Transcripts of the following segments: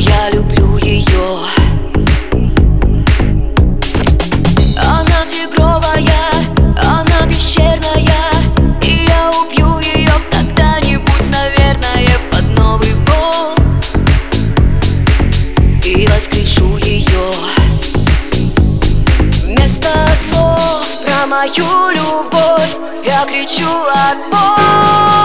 я люблю ее Она тигровая, она пещерная И я убью ее когда-нибудь, наверное, под Новый год И воскрешу ее Вместо слов про мою любовь Я кричу от боли.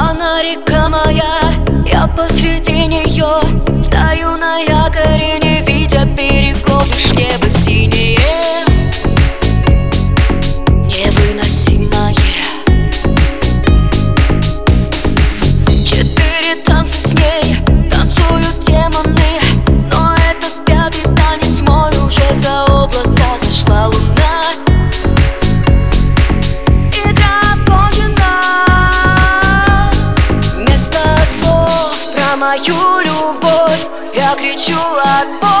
Она река моя, я посреди нее твою любовь. Я кричу от боли.